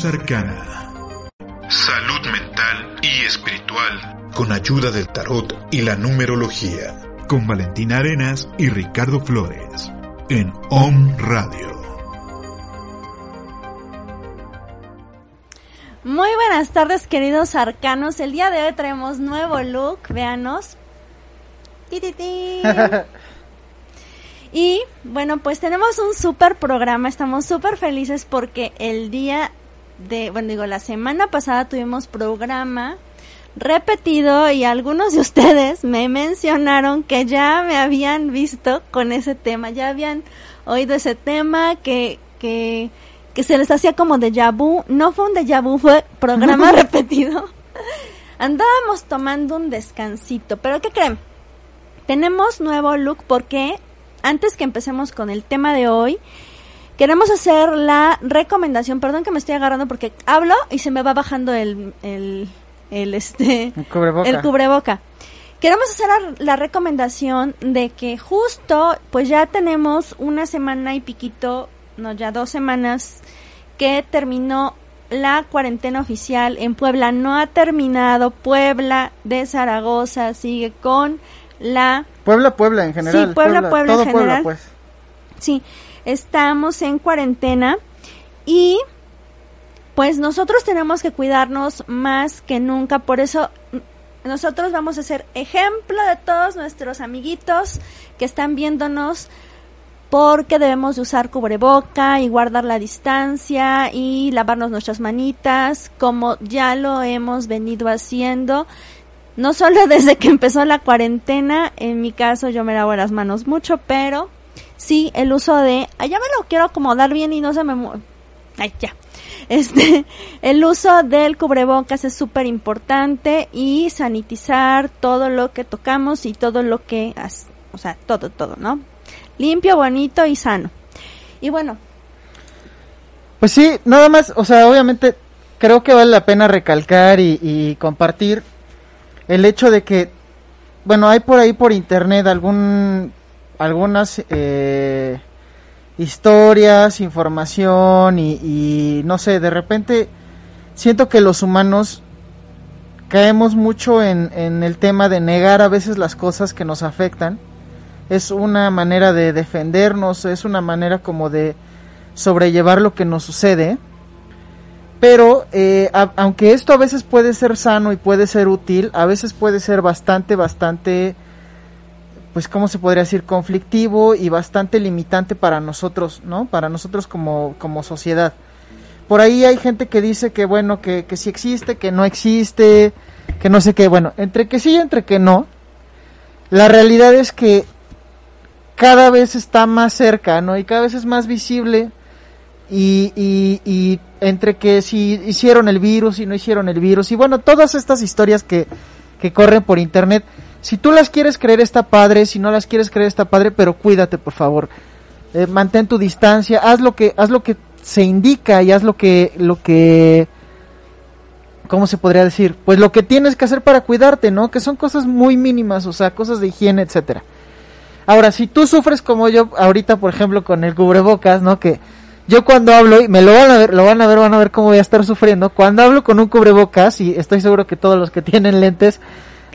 Luz Arcana. Salud mental y espiritual. Con ayuda del tarot y la numerología. Con Valentina Arenas y Ricardo Flores. En Om Radio. Muy buenas tardes, queridos arcanos. El día de hoy traemos nuevo look. Véanos. Y bueno, pues tenemos un súper programa. Estamos súper felices porque el día de, bueno, digo, la semana pasada tuvimos programa repetido y algunos de ustedes me mencionaron que ya me habían visto con ese tema, ya habían oído ese tema, que, que, que se les hacía como de vu. No fue un déjà vu, fue programa repetido. Andábamos tomando un descansito, pero ¿qué creen? Tenemos nuevo look porque antes que empecemos con el tema de hoy, queremos hacer la recomendación, perdón que me estoy agarrando porque hablo y se me va bajando el, el, el este, El cubreboca. el cubreboca. Queremos hacer la, recomendación de que justo, pues ya tenemos una semana y piquito, no, ya dos semanas que terminó la cuarentena oficial en Puebla. No ha terminado. Puebla de Zaragoza sigue con la Puebla, Puebla en general. Sí, Puebla, Puebla en todo Puebla, general. pues. Sí, estamos en cuarentena y pues nosotros tenemos que cuidarnos más que nunca, por eso nosotros vamos a ser ejemplo de todos nuestros amiguitos que están viéndonos porque debemos de usar cubreboca y guardar la distancia y lavarnos nuestras manitas como ya lo hemos venido haciendo. No solo desde que empezó la cuarentena, en mi caso yo me lavo las manos mucho, pero sí el uso de, allá me lo quiero acomodar bien y no se me Ay, ya. Este, el uso del cubrebocas es súper importante y sanitizar todo lo que tocamos y todo lo que, o sea, todo, todo, ¿no? Limpio, bonito y sano. Y bueno, Pues sí, nada más, o sea, obviamente creo que vale la pena recalcar y, y compartir el hecho de que, bueno, hay por ahí por internet algún, algunas eh, historias, información y, no sé, de repente siento que los humanos caemos mucho en, el tema de negar a veces las cosas que nos afectan. Es una manera de defendernos, es una manera como de sobrellevar lo que nos sucede. Pero eh, aunque esto a veces puede ser sano y puede ser útil, a veces puede ser bastante, bastante, pues cómo se podría decir, conflictivo y bastante limitante para nosotros, ¿no? Para nosotros como, como sociedad. Por ahí hay gente que dice que bueno, que, que sí existe, que no existe, que no sé qué, bueno, entre que sí y entre que no, la realidad es que cada vez está más cerca, ¿no? Y cada vez es más visible y, y, y entre que si hicieron el virus y no hicieron el virus y bueno, todas estas historias que, que corren por internet, si tú las quieres creer está padre, si no las quieres creer está padre, pero cuídate por favor, Eh, mantén tu distancia, haz lo que, haz lo que se indica y haz lo que, lo que, ¿cómo se podría decir? Pues lo que tienes que hacer para cuidarte, ¿no? Que son cosas muy mínimas, o sea, cosas de higiene, etcétera. Ahora, si tú sufres como yo ahorita, por ejemplo, con el cubrebocas, ¿no? Que yo cuando hablo, y me lo van a ver, lo van a ver, van a ver cómo voy a estar sufriendo, cuando hablo con un cubrebocas, y estoy seguro que todos los que tienen lentes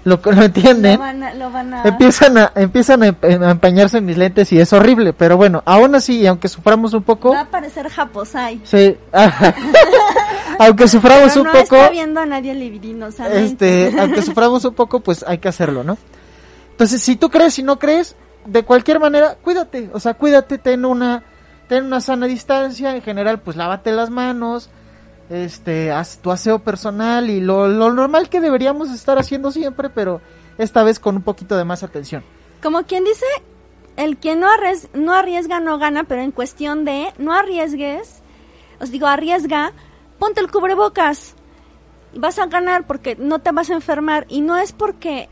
lo, lo entienden, lo van a, lo van a- empiezan a, empiezan a, em- a empañarse mis lentes y es horrible, pero bueno, aún así, aunque suframos un poco, va a parecer Japosai. sí, aunque suframos Pero un no poco, está viendo a nadie ¿saben? este, aunque suframos un poco, pues hay que hacerlo, ¿no? Entonces, si tú crees y no crees, de cualquier manera, cuídate, o sea, cuídate, ten una, ten una sana distancia, en general, pues lávate las manos, este, haz tu aseo personal y lo, lo normal que deberíamos estar haciendo siempre, pero esta vez con un poquito de más atención. Como quien dice, el que no, arries- no arriesga no gana, pero en cuestión de no arriesgues, os digo, arriesga, ponte el cubrebocas. Vas a ganar porque no te vas a enfermar. Y no es porque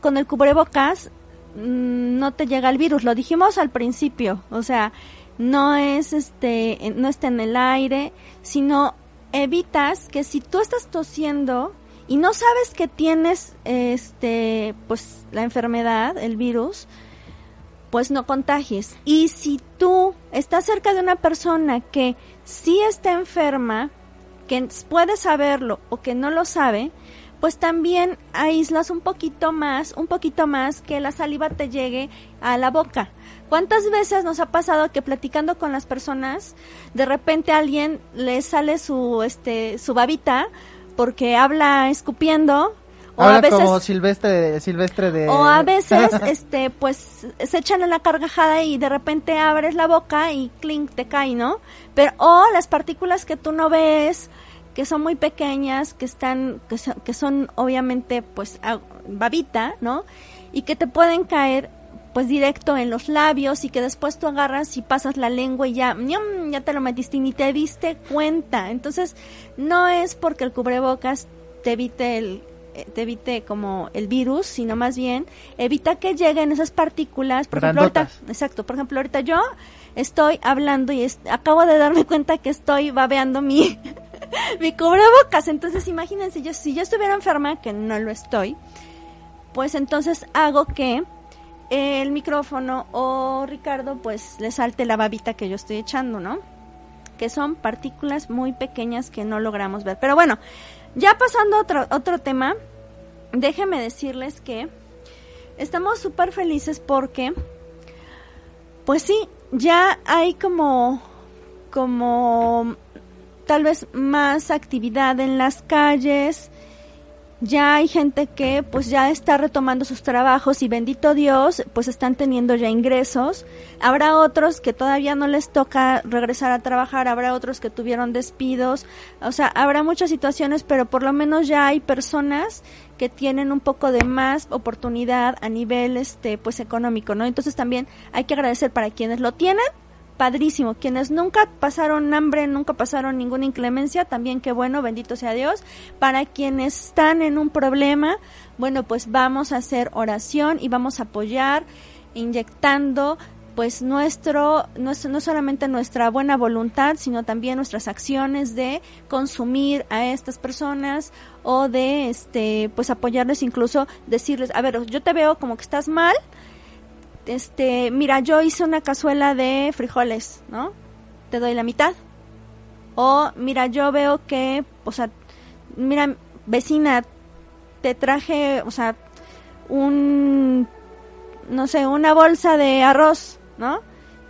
con el cubrebocas mm, no te llega el virus. Lo dijimos al principio, o sea, no es este, no está en el aire, sino evitas que si tú estás tosiendo y no sabes que tienes este, pues la enfermedad, el virus, pues no contagies. Y si tú estás cerca de una persona que sí está enferma, que puede saberlo o que no lo sabe, pues también aíslas un poquito más, un poquito más que la saliva te llegue a la boca. ¿Cuántas veces nos ha pasado que platicando con las personas, de repente a alguien le sale su este su babita porque habla escupiendo o a veces como silvestre silvestre de o a veces este pues se echan en la cargajada y de repente abres la boca y clink te cae no pero o las partículas que tú no ves que son muy pequeñas que están que son, que son obviamente pues babita no y que te pueden caer pues directo en los labios y que después tú agarras y pasas la lengua y ya, ya te lo metiste y ni te diste cuenta. Entonces, no es porque el cubrebocas te evite el, eh, te evite como el virus, sino más bien evita que lleguen esas partículas. Por ejemplo, ahorita, exacto, por ejemplo, ahorita yo estoy hablando y acabo de darme cuenta que estoy babeando mi, mi cubrebocas. Entonces, imagínense, yo, si yo estuviera enferma, que no lo estoy, pues entonces hago que el micrófono o Ricardo pues le salte la babita que yo estoy echando, ¿no? Que son partículas muy pequeñas que no logramos ver. Pero bueno, ya pasando a otro, otro tema, déjenme decirles que estamos súper felices porque, pues sí, ya hay como, como tal vez más actividad en las calles, ya hay gente que pues ya está retomando sus trabajos y bendito Dios pues están teniendo ya ingresos. Habrá otros que todavía no les toca regresar a trabajar, habrá otros que tuvieron despidos, o sea, habrá muchas situaciones, pero por lo menos ya hay personas que tienen un poco de más oportunidad a nivel este pues económico, ¿no? Entonces también hay que agradecer para quienes lo tienen padrísimo. Quienes nunca pasaron hambre, nunca pasaron ninguna inclemencia, también qué bueno, bendito sea Dios. Para quienes están en un problema, bueno, pues vamos a hacer oración y vamos a apoyar inyectando pues nuestro, no, no solamente nuestra buena voluntad, sino también nuestras acciones de consumir a estas personas o de este pues apoyarles incluso decirles, a ver, yo te veo como que estás mal, este, mira, yo hice una cazuela de frijoles, ¿no? Te doy la mitad. O, mira, yo veo que, o sea, mira, vecina, te traje, o sea, un, no sé, una bolsa de arroz, ¿no?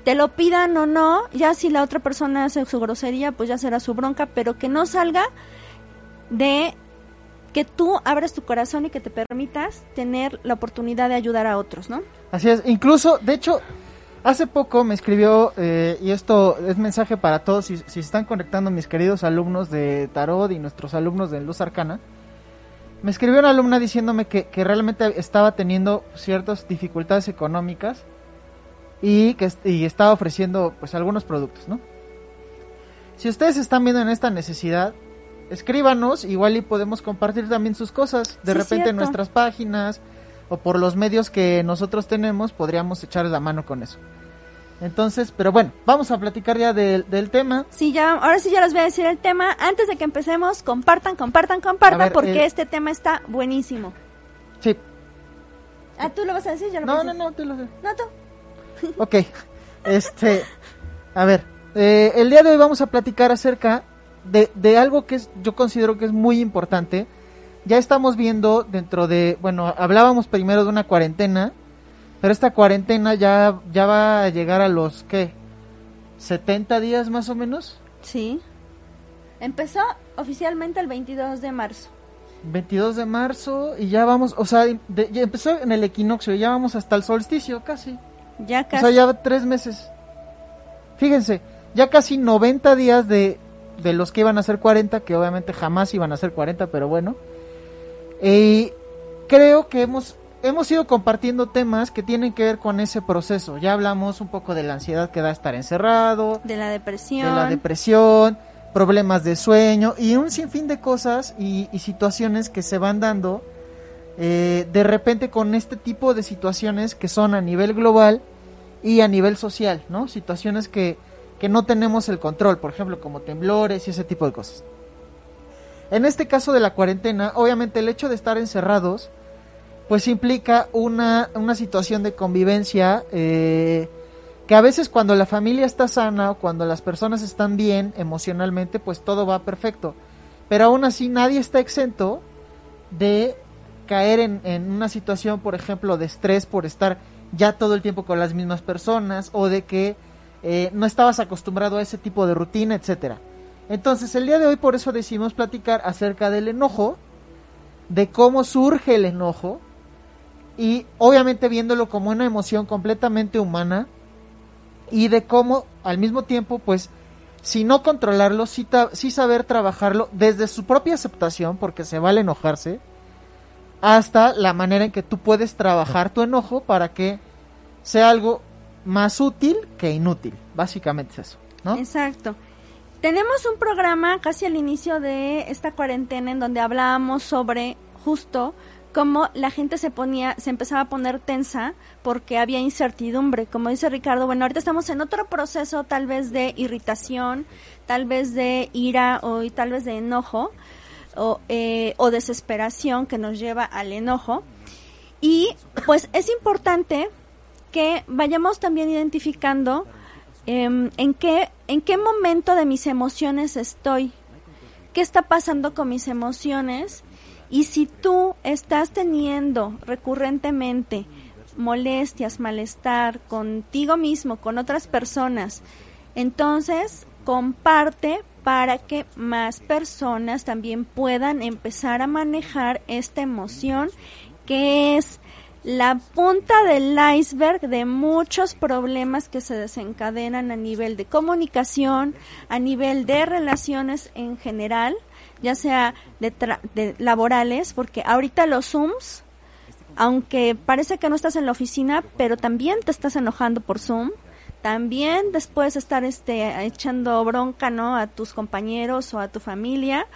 Te lo pidan o no, ya si la otra persona hace su grosería, pues ya será su bronca, pero que no salga de que tú abras tu corazón y que te permitas tener la oportunidad de ayudar a otros, ¿no? Así es, incluso, de hecho, hace poco me escribió, eh, y esto es mensaje para todos, si, si están conectando mis queridos alumnos de Tarot y nuestros alumnos de Luz Arcana, me escribió una alumna diciéndome que, que realmente estaba teniendo ciertas dificultades económicas y que y estaba ofreciendo pues algunos productos, ¿no? Si ustedes están viendo en esta necesidad, escríbanos, igual y podemos compartir también sus cosas. De repente en nuestras páginas o por los medios que nosotros tenemos podríamos echarles la mano con eso. Entonces, pero bueno, vamos a platicar ya del, tema. Sí, ya, ahora sí ya les voy a decir el tema. Antes de que empecemos, compartan, compartan, compartan, porque este tema está buenísimo. Sí. Ah, ¿tú lo vas a decir? Yo lo no, no, no, tú lo sé. No, tú. ok, este, a ver, eh, el día de hoy vamos a platicar acerca de, de algo que es, yo considero que es muy importante. Ya estamos viendo dentro de, bueno, hablábamos primero de una cuarentena, pero esta cuarentena ya, ya va a llegar a los, ¿qué? ¿70 días más o menos? Sí. Empezó oficialmente el 22 de marzo. 22 de marzo y ya vamos, o sea, ya empezó en el equinoccio y ya vamos hasta el solsticio casi. Ya casi. O sea, ya tres meses. Fíjense, ya casi 90 días de, de los que iban a ser 40, que obviamente jamás iban a ser 40, pero bueno. Y creo que hemos, hemos ido compartiendo temas que tienen que ver con ese proceso. Ya hablamos un poco de la ansiedad que da estar encerrado, de la depresión, de la depresión, problemas de sueño y un sinfín de cosas y, situaciones que se van dando eh, de repente con este tipo de situaciones que son a nivel global y a nivel social, ¿no? Situaciones que, que no tenemos el control, por ejemplo, como temblores y ese tipo de cosas. En este caso de la cuarentena, obviamente el hecho de estar encerrados, pues implica una, una situación de convivencia eh, que a veces cuando la familia está sana o cuando las personas están bien emocionalmente, pues todo va perfecto. Pero aún así nadie está exento de caer en, en una situación, por ejemplo, de estrés por estar ya todo el tiempo con las mismas personas o de que eh, no estabas acostumbrado a ese tipo de rutina, etcétera. Entonces, el día de hoy por eso decidimos platicar acerca del enojo, de cómo surge el enojo y obviamente viéndolo como una emoción completamente humana y de cómo al mismo tiempo pues si no controlarlo, sí, saber trabajarlo desde su propia aceptación, porque se vale enojarse, hasta la manera en que tú puedes trabajar tu enojo para que sea algo más útil que inútil. Básicamente es eso, ¿no? Exacto. Tenemos un programa casi al inicio de esta cuarentena en donde hablábamos sobre justo cómo la gente se ponía, se empezaba a poner tensa porque había incertidumbre. Como dice Ricardo, bueno, ahorita estamos en otro proceso tal vez de irritación, tal vez de ira o tal vez de enojo o, eh, o desesperación que nos lleva al enojo. Y pues es importante que vayamos también identificando Em, en, qué, en qué momento de mis emociones estoy, qué está pasando con mis emociones y si tú estás teniendo recurrentemente molestias, malestar contigo mismo, con otras personas, entonces comparte para que más personas también puedan empezar a manejar esta emoción que es la punta del iceberg de muchos problemas que se desencadenan a nivel de comunicación, a nivel de relaciones en general, ya sea de, laborales, porque ahorita los Zooms, aunque parece que no estás en la oficina, pero también te estás enojando por Zoom, también después estar este, echando bronca ¿no? a tus compañeros o a tu familia.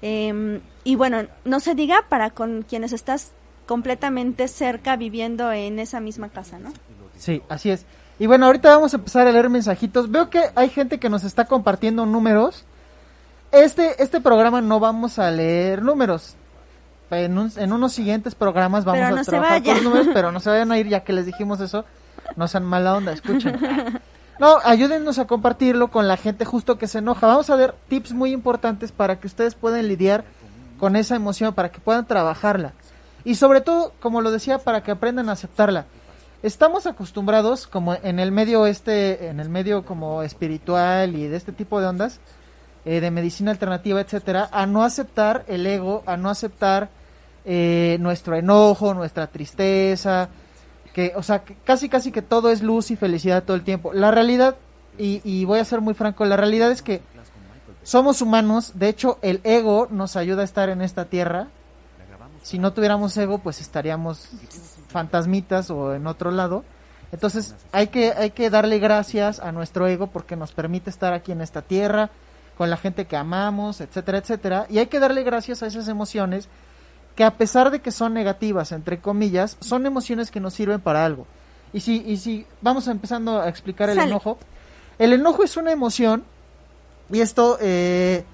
Em, y bueno, no se diga para con quienes estás completamente cerca viviendo en esa misma casa, ¿no? Sí, así es. Y bueno, ahorita vamos a empezar a leer mensajitos. Veo que hay gente que nos está compartiendo números. Este, este programa no vamos a leer números. En, unos siguientes programas vamos a trabajar con números, pero no se vayan a ir ya que les dijimos eso. No sean mala onda, escuchen. No, ayúdennos a compartirlo con la gente justo que se enoja. Vamos a ver tips muy importantes para que ustedes puedan lidiar con esa emoción, para que puedan trabajarla. Y sobre todo, como lo decía, para que aprendan a aceptarla. Estamos acostumbrados, como en el medio este, en el medio como espiritual y de este tipo de ondas, eh, de medicina alternativa, etcétera, a no aceptar el ego, a no aceptar eh, nuestro enojo, nuestra tristeza, que, o sea, casi casi que todo es luz y felicidad todo el tiempo. La realidad, y, y voy a ser muy franco, la realidad es que somos humanos, de hecho el ego nos ayuda a estar en esta tierra, si no tuviéramos ego, pues estaríamos fantasmitas o en otro lado. Entonces hay que, hay que darle gracias a nuestro ego porque nos permite estar aquí en esta tierra, con la gente que amamos, etcétera, etcétera. Y hay que darle gracias a esas emociones que a pesar de que son negativas, entre comillas, son emociones que nos sirven para algo. Y si, y si vamos empezando a explicar el enojo, el enojo es una emoción y esto eh,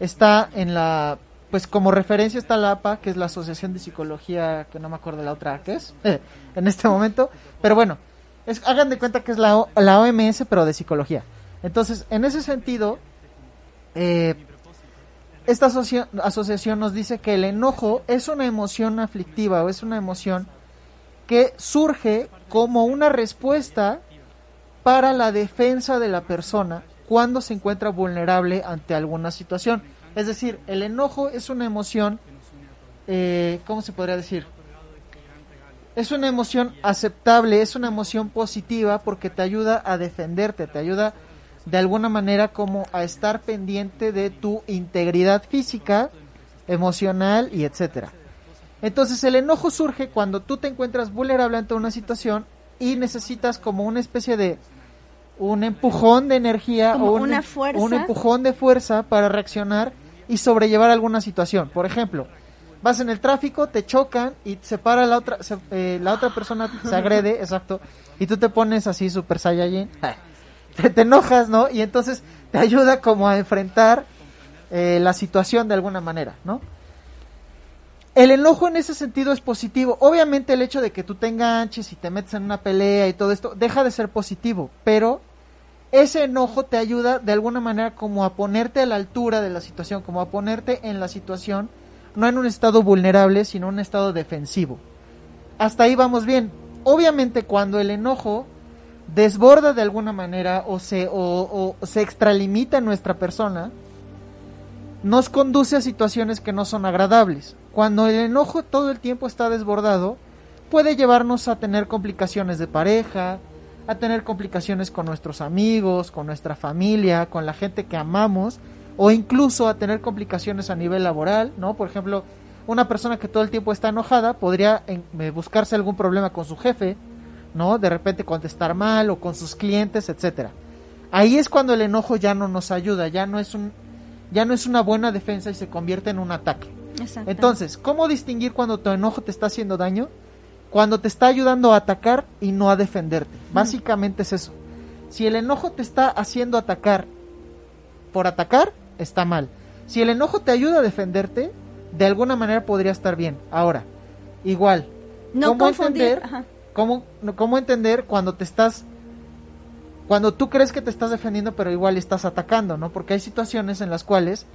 está en la pues como referencia está la APA, que es la Asociación de Psicología, que no me acuerdo la otra que es, en este momento, pero bueno, es, hagan de cuenta que es la, la OMS, pero de psicología. Entonces, en ese sentido, eh, esta asociación nos dice que el enojo es una emoción aflictiva o es una emoción que surge como una respuesta para la defensa de la persona cuando se encuentra vulnerable ante alguna situación. Es decir, el enojo es una emoción, eh, ¿cómo se podría decir? Es una emoción aceptable, es una emoción positiva porque te ayuda a defenderte, te ayuda de alguna manera como a estar pendiente de tu integridad física, emocional y etcétera. Entonces el enojo surge cuando tú te encuentras vulnerable ante una situación y necesitas como una especie de un empujón de energía o un, un empujón de fuerza para reaccionar y sobrellevar alguna situación. Por ejemplo, vas en el tráfico, te chocan y se para la otra, se- eh, la otra persona se agrede, exacto, y tú te pones así super saiyajin, te, te enojas, ¿no? Y entonces te ayuda como a enfrentar eh, la situación de alguna manera, ¿no? El enojo en ese sentido es positivo. Obviamente el hecho de que tú te enganches y te metes en una pelea y todo esto deja de ser positivo, pero ese enojo te ayuda de alguna manera como a ponerte a la altura de la situación, como a ponerte en la situación, no en un estado vulnerable, sino en un estado defensivo. Hasta ahí vamos bien. Obviamente cuando el enojo desborda de alguna manera o se, o, o se extralimita en nuestra persona, nos conduce a situaciones que no son agradables. Cuando el enojo todo el tiempo está desbordado, puede llevarnos a tener complicaciones de pareja, a tener complicaciones con nuestros amigos, con nuestra familia, con la gente que amamos, o incluso a tener complicaciones a nivel laboral, ¿no? Por ejemplo, una persona que todo el tiempo está enojada podría en- eh, buscarse algún problema con su jefe, ¿no? De repente contestar mal o con sus clientes, etcétera. Ahí es cuando el enojo ya no nos ayuda, ya no es un ya no es una buena defensa y se convierte en un ataque. Entonces, ¿cómo distinguir cuando tu enojo te está haciendo daño? Cuando te está ayudando a atacar y no a defenderte. Básicamente es eso. Si el enojo te está haciendo atacar por atacar, está mal. Si el enojo te ayuda a defenderte, de alguna manera podría estar bien. Ahora, igual, no ¿cómo confundir, entender? ajá. ¿cómo, no- ¿cómo entender cuando te estás... Cuando tú crees que te estás defendiendo, pero igual estás atacando, ¿no? Porque hay situaciones en las cuales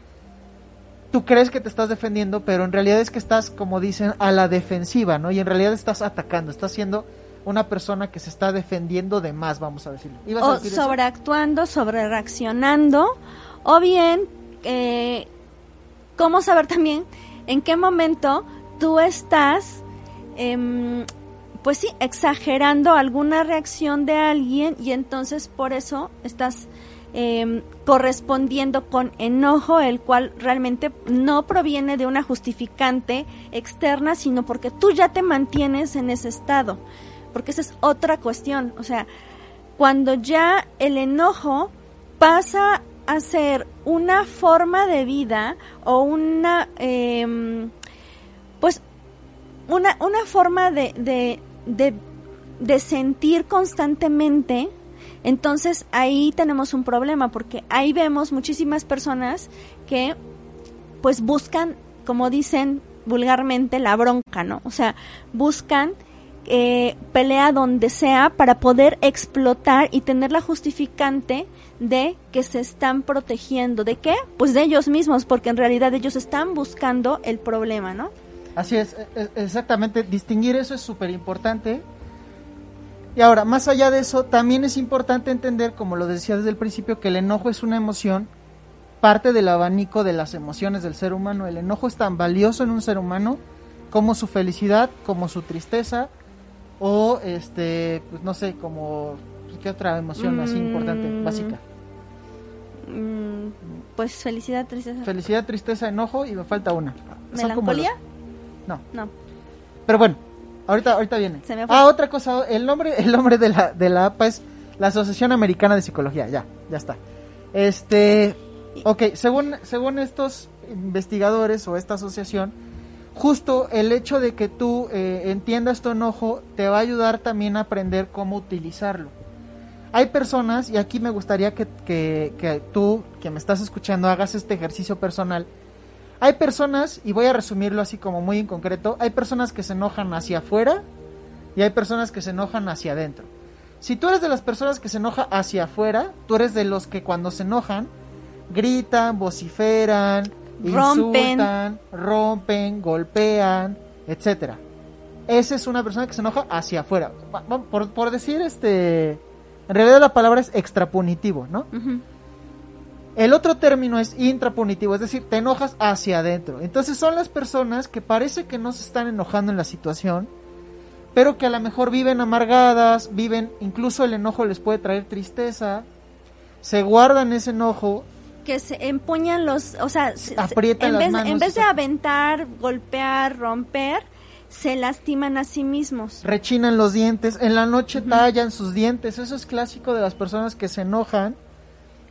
tú crees que te estás defendiendo, pero en realidad es que estás, como dicen, a la defensiva, ¿no? Y en realidad estás atacando, estás siendo una persona que se está defendiendo de más, vamos a decirlo. ¿Ibas a o decir eso? sobreactuando, sobre reaccionando, o bien, eh, cómo saber también en qué momento tú estás, em, pues sí, exagerando alguna reacción de alguien y entonces por eso estás em, correspondiendo con enojo, el cual realmente no proviene de una justificante externa, sino porque tú ya te mantienes en ese estado, porque esa es otra cuestión, o sea, cuando ya el enojo pasa a ser una forma de vida o una em, pues una, una forma de, de, de, de sentir constantemente entonces ahí tenemos un problema porque ahí vemos muchísimas personas que pues buscan como dicen vulgarmente la bronca no o sea buscan eh, pelea donde sea para poder explotar y tener la justificante de que se están protegiendo. ¿De qué? Pues de ellos mismos, porque en realidad ellos están buscando el problema, ¿no? Así es, e- e- exactamente, distinguir eso es súper importante. Y ahora, más allá de eso, también es importante entender, como lo decía desde el principio, que el enojo es una emoción, parte del abanico de las emociones del ser humano. El enojo es tan valioso en un ser humano como su felicidad, como su tristeza, o este, pues no sé, como, pues, ¿qué otra emoción así importante, Mm. básica? Mm, pues felicidad, tristeza. Felicidad, tristeza, enojo y me falta una. ¿Melancolía? los- No. No. Pero bueno, ahorita, ahorita viene. Se me fue. Ah, otra cosa, el nombre, el nombre de la, de la APA es la Asociación Americana de Psicología, ya, ya está. Este, ok, según, según estos investigadores o esta asociación, justo el hecho de que tú eh, entiendas tu enojo te va a ayudar también a aprender cómo utilizarlo. Hay personas, y aquí me gustaría que, que, que tú, que me estás escuchando, hagas este ejercicio personal. Hay personas, y voy a resumirlo así como muy en concreto, hay personas que se enojan hacia afuera y hay personas que se enojan hacia adentro. Si tú eres de las personas que se enoja hacia afuera, tú eres de los que cuando se enojan gritan, vociferan, Rompen. insultan, rompen, golpean, etcétera. Esa es una persona que se enoja hacia afuera. Por, por decir este, en realidad la palabra es extrapunitivo, ¿no? Ujú. El otro término es intrapunitivo, es decir, te enojas hacia adentro. Entonces son las personas que parece que no se están enojando en la situación, pero que a lo mejor viven amargadas, viven, incluso el enojo les puede traer tristeza, se guardan ese enojo, Que se empuñan los, o sea, se- se- Aprietan en, las vez, manos, en vez de aventar, golpear, romper, se lastiman a sí mismos. rechinan los dientes, en la noche tallan sus dientes, eso es clásico de las personas que se enojan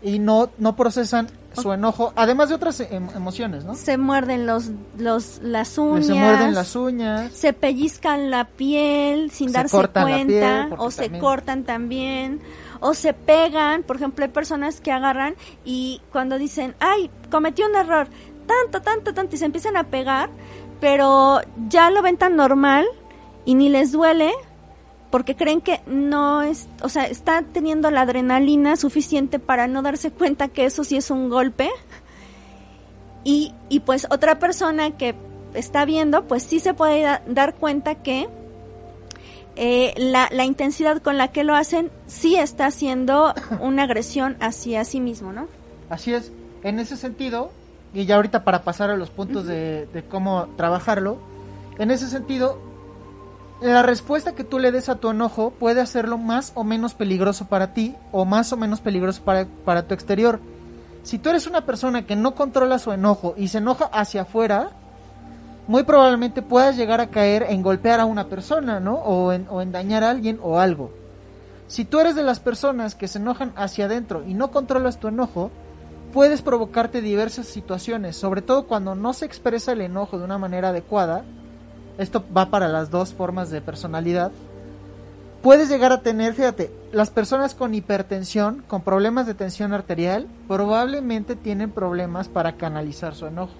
y no, no procesan su enojo, además de otras em- emociones, ¿no? Se muerden los, los, las uñas. Se muerden las uñas. Se pellizcan la piel sin Se darse cuenta. o se también- cortan también. O se pegan. Por ejemplo, hay personas que agarran y cuando dicen, ay, cometí un error. Tanto, tanto, tanto. Y se empiezan a pegar. Pero ya lo ven tan normal y ni les duele porque creen que no es, o sea, está teniendo la adrenalina suficiente para no darse cuenta que eso sí es un golpe. Y, y pues otra persona que está viendo, pues sí se puede da- dar cuenta que eh, la, la intensidad con la que lo hacen sí está haciendo una agresión hacia sí mismo, ¿no? Así es. En ese sentido, y ya ahorita para pasar a los puntos de, de cómo trabajarlo, en ese sentido, la respuesta que tú le des a tu enojo puede hacerlo más o menos peligroso para ti o más o menos peligroso para, para tu exterior. Si tú eres una persona que no controla su enojo y se enoja hacia afuera, muy probablemente puedas llegar a caer en golpear a una persona, ¿no? O en, o en dañar a alguien o algo. Si tú eres de las personas que se enojan hacia adentro y no controlas tu enojo, puedes provocarte diversas situaciones, sobre todo cuando no se expresa el enojo de una manera adecuada. Esto va para las dos formas de personalidad. Puedes llegar a tener, fíjate, las personas con hipertensión, con problemas de tensión arterial, probablemente tienen problemas para canalizar su enojo.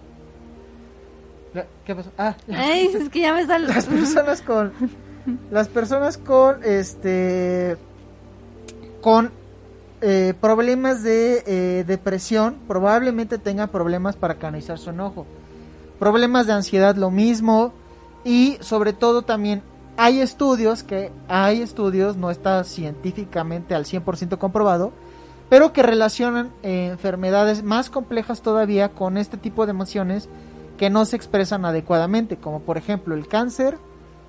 ¿Qué pasó? Ah, Ay, es que ya me están... las personas con las personas con este con eh, problemas de eh, depresión probablemente tengan problemas para canalizar su enojo problemas de ansiedad lo mismo y sobre todo también hay estudios que hay estudios no está científicamente al 100% comprobado pero que relacionan eh, enfermedades más complejas todavía con este tipo de emociones que no se expresan adecuadamente, como por ejemplo el cáncer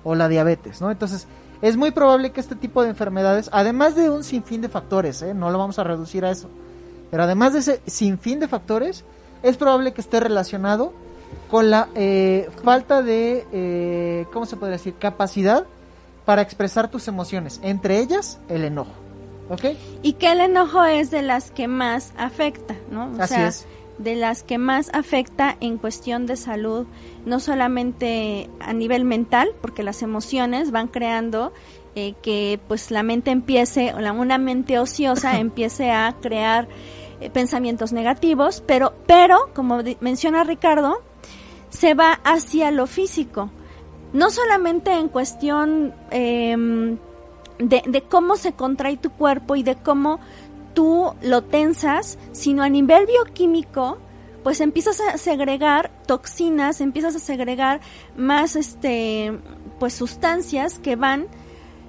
o la diabetes, ¿no? Entonces, es muy probable que este tipo de enfermedades, además de un sinfín de factores, ¿eh? no lo vamos a reducir a eso, pero además de ese sinfín de factores, es probable que esté relacionado con la eh, falta de, eh, ¿cómo se podría decir?, capacidad para expresar tus emociones, entre ellas el enojo, ¿ok? Y que el enojo es de las que más afecta, ¿no? O Así sea, es. de las que más afecta en cuestión de salud, no solamente a nivel mental, porque las emociones van creando eh, que pues la mente empiece, o la, una mente ociosa empiece a crear eh, pensamientos negativos, pero, pero, como menciona Ricardo, se va hacia lo físico. No solamente en cuestión em, de, de cómo se contrae tu cuerpo y de cómo tú lo tensas, sino a nivel bioquímico, pues empiezas a segregar toxinas, empiezas a segregar más este pues sustancias que van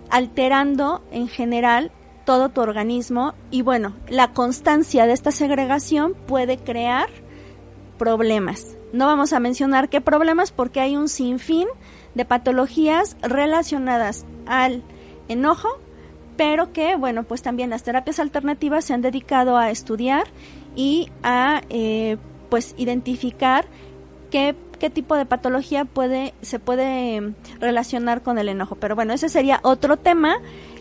alterando en general todo tu organismo y bueno, la constancia de esta segregación puede crear problemas. No vamos a mencionar qué problemas porque hay un sinfín de patologías relacionadas al enojo, pero que, bueno, pues también las terapias alternativas se han dedicado a estudiar y a, eh, pues, identificar qué, qué tipo de patología puede, se puede eh, relacionar con el enojo. Pero bueno, ese sería otro tema.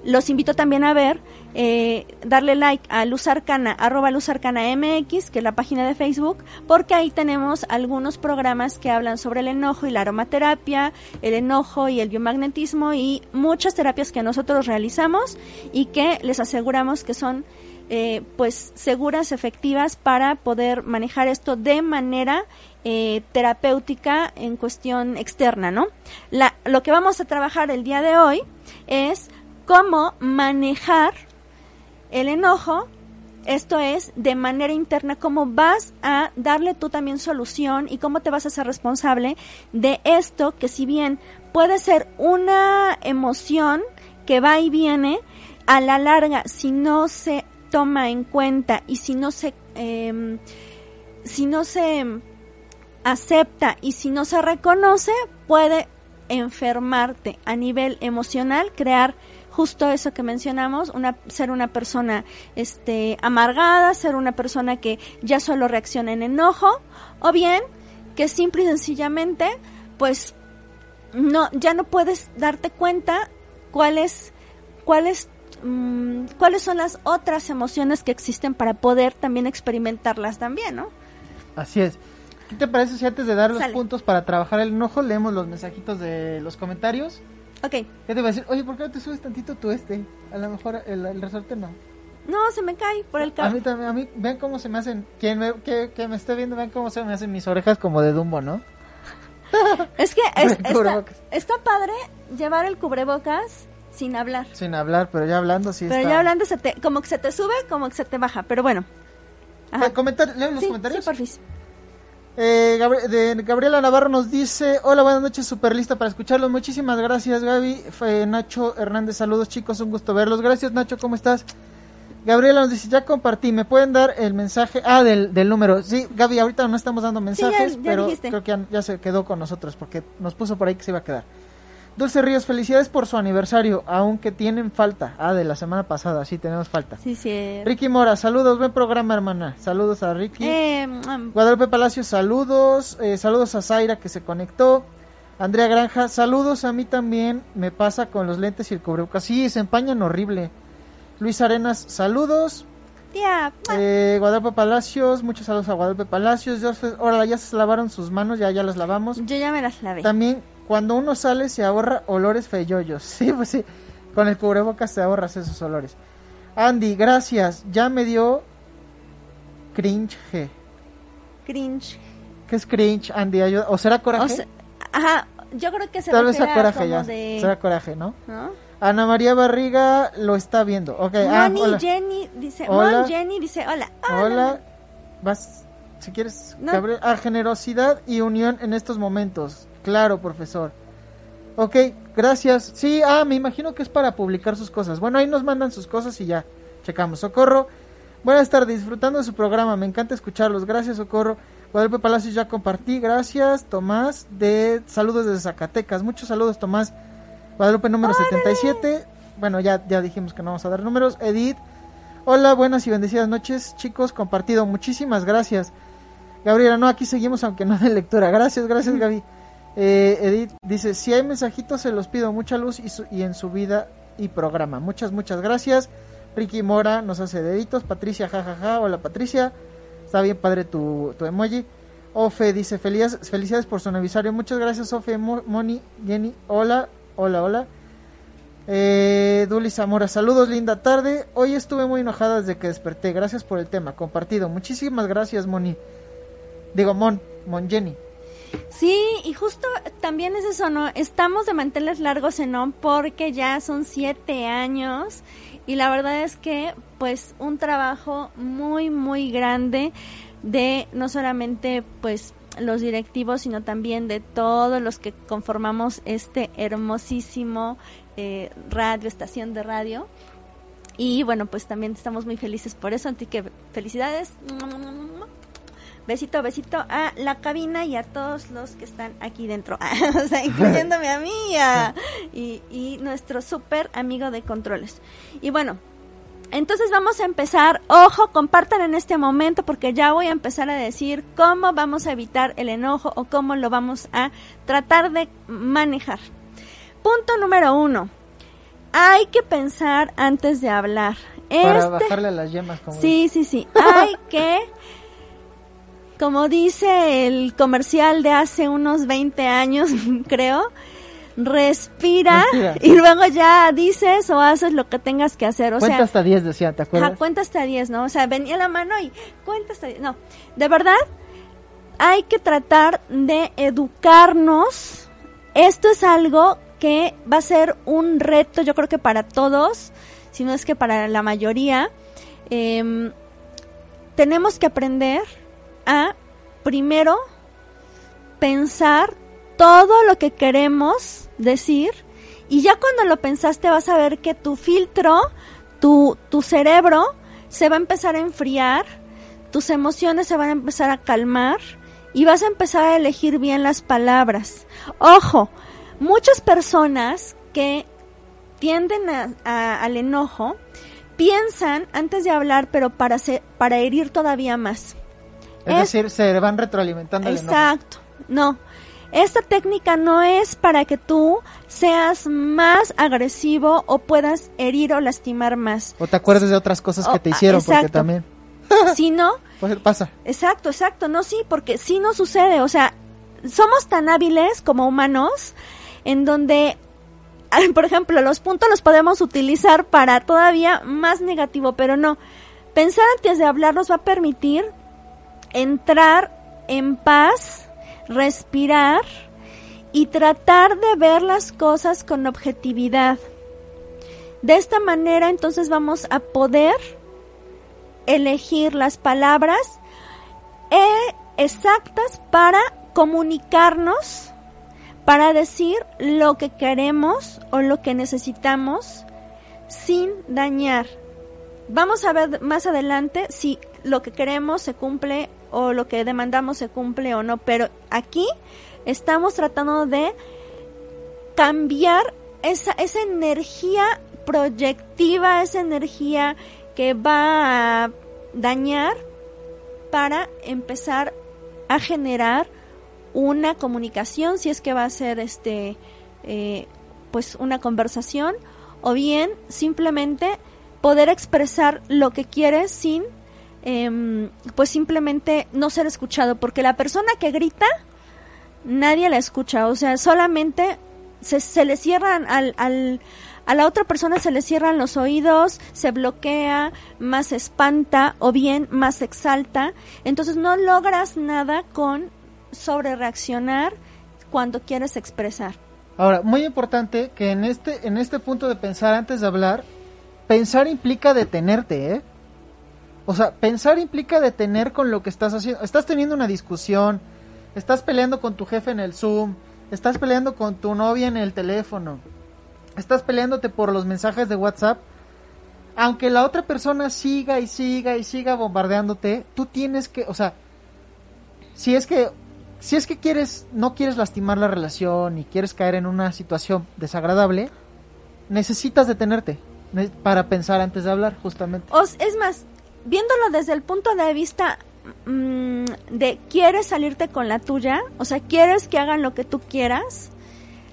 Los invito también a ver, eh, darle like a Luz Arcana, arroba Luz Arcana MX, que es la página de Facebook, porque ahí tenemos algunos programas que hablan sobre el enojo y la aromaterapia, el enojo y el biomagnetismo y muchas terapias que nosotros realizamos y que les aseguramos que son eh, pues seguras, efectivas para poder manejar esto de manera eh, terapéutica en cuestión externa, ¿no? La, lo que vamos a trabajar el día de hoy es cómo manejar el enojo, esto es, de manera interna, cómo vas a darle tú también solución y cómo te vas a hacer responsable de esto que si bien puede ser una emoción que va y viene, a la larga, si no se toma en cuenta y si no se, eh, si no se acepta y si no se reconoce, puede enfermarte a nivel emocional, crear justo eso que mencionamos, una, ser una persona este, amargada, ser una persona que ya solo reacciona en enojo, o bien que simple y sencillamente, pues, no, ya no puedes darte cuenta cuál es, cuál es mm, cuáles son las otras emociones que existen para poder también experimentarlas también, ¿no? Así es. ¿Qué te parece si antes de dar los Sale. puntos para trabajar el enojo, leemos los mensajitos de los comentarios? Ok. ¿Qué te va a decir? Oye, ¿por qué no te subes tantito tu este? A lo mejor el, el resorte no. No, se me cae por el A mí también, a mí, vean cómo se me hacen, quien me, que, que me esté viendo, vean cómo se me hacen mis orejas como de Dumbo, ¿no? Es que es- está, está padre llevar el cubrebocas sin hablar. Sin hablar, pero ya hablando sí Pero está. ya hablando, se te, como que se te sube, como que se te baja. Pero bueno. Eh, comentar, ¿leen los Sí, comentarios? sí, porfis. Eh, Gabri- de Gabriela Navarro nos dice, hola, buenas noches, super lista para escucharlos. Muchísimas gracias, Gaby. Fue Nacho Hernández, saludos chicos, un gusto verlos. Gracias, Nacho, ¿cómo estás? Gabriela nos dice, ya compartí, ¿me pueden dar el mensaje? Ah, del, del número. Sí, Gaby, ahorita no estamos dando mensajes, ya pero dijiste. creo que ya, ya se quedó con nosotros porque nos puso por ahí que se iba a quedar. Dulce Ríos, felicidades por su aniversario, aunque tienen falta. Ah, de la semana pasada, sí, tenemos falta. Sí, sí. Ricky Mora, saludos, buen programa, hermana. Saludos a Ricky. Eh, mm, Guadalupe Palacios, saludos. eh, saludos a Zaira que se conectó. Andrea Granja, saludos. A mí también me pasa con los lentes y el cubrebocas. Sí, se empañan horrible. Luis Arenas, saludos. tía. Eh, Guadalupe Palacios, muchos saludos a Guadalupe Palacios. Ahora ya se lavaron sus manos, ya, ya las lavamos. Yo ya me las lavé. También, cuando uno sale, se ahorra olores feyoyos. Sí, pues sí. Con el cubrebocas te ahorras esos olores. Andy, gracias. Ya me dio cringe. Cringe. ¿Qué es cringe, Andy? Ayuda. ¿O será coraje? O sea, ajá, yo creo que se Tal vez a coraje como ya. de... Será coraje, ¿no? ¿no? Ana María Barriga lo está viendo. Ok, ah, Moni hola. Jenny dice, Hola. Mon Jenny dice, hola. Hola. Vas, si quieres, No. Ah, generosidad y unión en estos momentos. Claro, profesor. Ok, gracias. Sí, ah, me imagino que es para publicar sus cosas. Bueno, ahí nos mandan sus cosas y ya. Checamos. Socorro. Buenas tardes, disfrutando de su programa. Me encanta escucharlos. Gracias, Socorro. Guadalupe Palacios ya compartí. Gracias, Tomás. De saludos desde Zacatecas. Muchos saludos, Tomás. Guadalupe número 77. Bueno, ya, ya dijimos que no vamos a dar números. Edith. Hola, buenas y bendecidas noches, chicos. Compartido. Muchísimas gracias. Gabriela, no, aquí seguimos aunque no de lectura. Gracias, gracias, Gaby. Eh, Edith dice, si hay mensajitos se los pido mucha luz y, su- y en su vida y programa. Muchas, muchas gracias. Ricky Mora nos hace deditos. Patricia, jajaja. Hola, Patricia. Está bien padre tu, tu emoji. Ofe dice, felicidades, felicidades por su aniversario. Muchas gracias, Ofe, Mo- Moni, Jenny. Hola, hola, hola. Eh, Duli Zamora, saludos, linda tarde. Hoy estuve muy enojada desde que desperté. Gracias por el tema, compartido. Muchísimas gracias, Moni. Digo, Mon, Mon Jenny. Sí, y justo también es eso, ¿no? Estamos de manteles largos en ON porque ya son siete años y la verdad es que pues un trabajo muy, muy grande de no solamente pues los directivos, sino también de todos los que conformamos este hermosísimo eh, radio, estación de radio. Y bueno, pues también estamos muy felices por eso, así que felicidades. Besito, besito a la cabina y a todos los que están aquí dentro, o sea, incluyéndome a mí y, a- y, y nuestro súper amigo de controles. Y bueno, entonces vamos a empezar, ojo, compartan en este momento porque ya voy a empezar a decir cómo vamos a evitar el enojo o cómo lo vamos a tratar de manejar. Punto número uno, hay que pensar antes de hablar. Para Este- bajarle las yemas. Como Sí, sí, sí. Hay que, como dice el comercial de hace unos 20 años, creo, respira, Respira. y luego ya dices o haces lo que tengas que hacer. O Cuenta sea, hasta 10, decía, ¿te acuerdas? Cuenta hasta 10, ¿no? O sea, venía la mano y cuenta hasta 10. No, de verdad, hay que tratar de educarnos. Esto es algo que va a ser un reto, yo creo que para todos, si no es que para la mayoría. Em, tenemos que aprender a, primero, pensar todo lo que queremos decir y ya cuando lo pensaste vas a ver que tu filtro, tu, tu cerebro se va a empezar a enfriar, tus emociones se van a empezar a calmar y vas a empezar a elegir bien las palabras. Ojo, muchas personas que tienden a- al enojo piensan antes de hablar pero para, para herir todavía más. Es, Es- decir, se van retroalimentando el. Exacto. No. Esta técnica no es para que tú seas más agresivo o puedas herir o lastimar más. O te acuerdes de otras cosas que te ah, hicieron, porque exacto. también Sino pues, pasa. Exacto, exacto, no sí, porque sí nos sucede, o sea, somos tan hábiles como humanos en donde, por ejemplo, los puntos los podemos utilizar para todavía más negativo, pero no. Pensar antes de hablar nos va a permitir entrar en paz, respirar y tratar de ver las cosas con objetividad. De esta manera entonces vamos a poder elegir las palabras eh, exactas para comunicarnos, para decir lo que queremos o lo que necesitamos sin dañar. Vamos a ver más adelante si lo que queremos se cumple o lo que demandamos se cumple o no, pero aquí estamos tratando de cambiar esa, esa energía proyectiva, esa energía que va a dañar para empezar a generar una comunicación, si es que va a ser este, eh, pues una conversación, o bien simplemente poder expresar lo que quieres sin, em, pues simplemente no ser escuchado, porque la persona que grita, nadie la escucha, o sea, solamente se, se le cierran al, al, a la otra persona se le cierran los oídos, se bloquea, más espanta o bien más exalta. Entonces no logras nada con sobre reaccionar cuando quieres expresar. Ahora, muy importante que en este, en este punto de pensar antes de hablar, pensar implica detenerte, ¿eh? O sea, pensar implica detener con lo que estás haciendo. Estás teniendo una discusión, estás peleando con tu jefe en el Zoom, estás peleando con tu novia en el teléfono, estás peleándote por los mensajes de WhatsApp. Aunque la otra persona siga y siga y siga bombardeándote, tú tienes que, o sea, si es que si es que quieres no quieres lastimar la relación y quieres caer en una situación desagradable, necesitas detenerte ne- para pensar antes de hablar, justamente. O, es más, viéndolo desde el punto de vista mm, de quieres salirte con la tuya, o sea, quieres que hagan lo que tú quieras,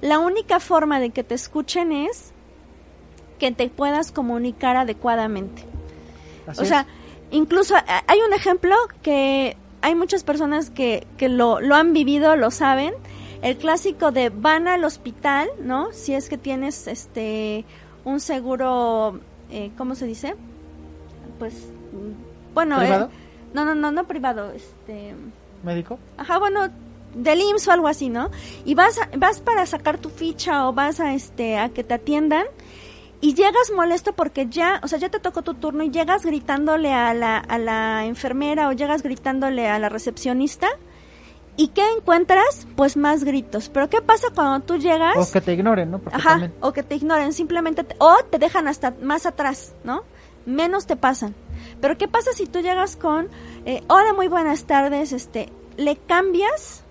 la única forma de que te escuchen es que te puedas comunicar adecuadamente. Así o es. sea, incluso a- hay un ejemplo que hay muchas personas que, que lo, lo han vivido, lo saben. El clásico de van al hospital, ¿no? Si es que tienes este un seguro, eh, ¿cómo se dice? Pues, bueno, eh, no, no, no, no privado, este, médico. ajá, bueno, del IMSS o algo así, ¿no? Y vas, a- vas para sacar tu ficha o vas a, este, a que te atiendan y llegas molesto porque ya, o sea, ya te tocó tu turno y llegas gritándole a la, a la enfermera o llegas gritándole a la recepcionista. ¿Y qué encuentras? Pues más gritos. Pero ¿qué pasa cuando tú llegas? O que te ignoren, ¿no? Porque Ajá, también- o que te ignoren, simplemente, te- o te dejan hasta más atrás, ¿no? Menos te pasan. Pero ¿qué pasa si tú llegas con, eh, hola, muy buenas tardes, este, le cambias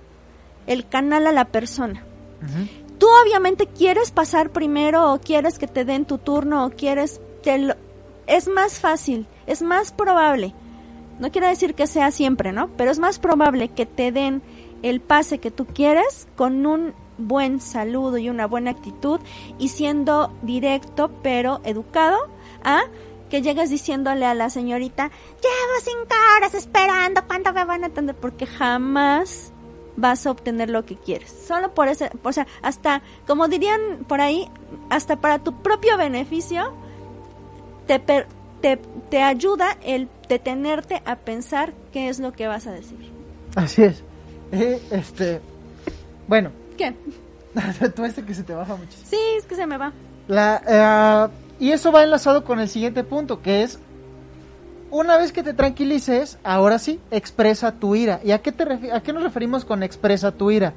el canal a la persona? Tú obviamente quieres pasar primero o quieres que te den tu turno o quieres, te lo- es más fácil, es más probable. No quiero decir que sea siempre, ¿no? Pero es más probable que te den el pase que tú quieres con un buen saludo y una buena actitud y siendo directo pero educado a que llegues diciéndole a la señorita, llevo cinco horas esperando, ¿cuándo me van a atender? Porque jamás vas a obtener lo que quieres. Solo por ese, o sea, hasta, como dirían por ahí, hasta para tu propio beneficio, te, per- te, te ayuda el detenerte a pensar qué es lo que vas a decir. Así es. Eh, este, bueno, ¿Qué? tú este que se te baja muchísimo. Sí, es que se me va. La, eh, y eso va enlazado con el siguiente punto, que es, una vez que te tranquilices, ahora sí, expresa tu ira. ¿Y a qué, te a qué nos referimos con expresa tu ira?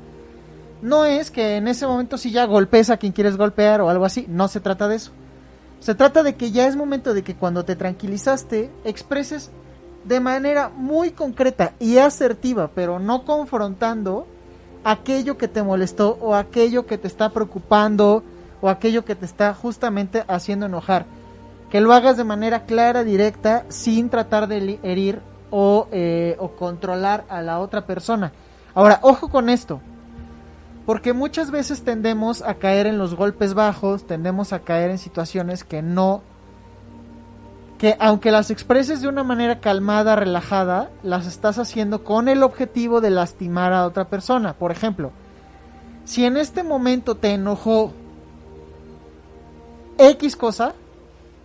No es que en ese momento si ya golpes a quien quieres golpear o algo así, no se trata de eso. Se trata de que ya es momento de que cuando te tranquilizaste, expreses de manera muy concreta y asertiva, pero no confrontando aquello que te molestó o aquello que te está preocupando o aquello que te está justamente haciendo enojar. Que lo hagas de manera clara, directa, sin tratar de herir o, eh, o controlar a la otra persona. Ahora, ojo con esto. Porque muchas veces tendemos a caer en los golpes bajos, tendemos a caer en situaciones que no que aunque las expreses de una manera calmada, relajada, las estás haciendo con el objetivo de lastimar a otra persona. Por ejemplo, si en este momento te enojó X cosa.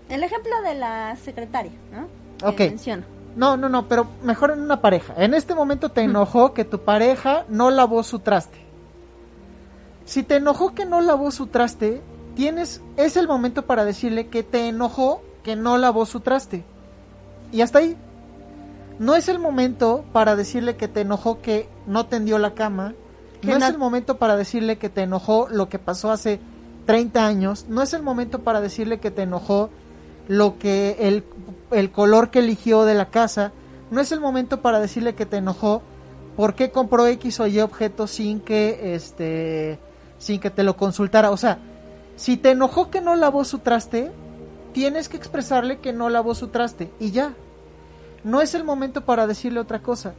El ejemplo de la secretaria, ¿no? Ok. No, no, no, pero mejor en una pareja. En este momento te enojó que tu pareja no lavó su traste. Si te enojó que no lavó su traste, tienes, es el momento para decirle que te enojó que no lavó su traste. Y hasta ahí. No es el momento para decirle que te enojó que no tendió la cama. No es el momento para decirle que te enojó lo que pasó hace 30 años. No es el momento para decirle que te enojó lo que el, el color que eligió de la casa. No es el momento para decirle que te enojó por qué compró X o Y objeto sin que este sin que te lo consultara. O sea, si te enojó que no lavó su traste, tienes que expresarle que no lavó su traste y ya. No es el momento para decirle otra cosa.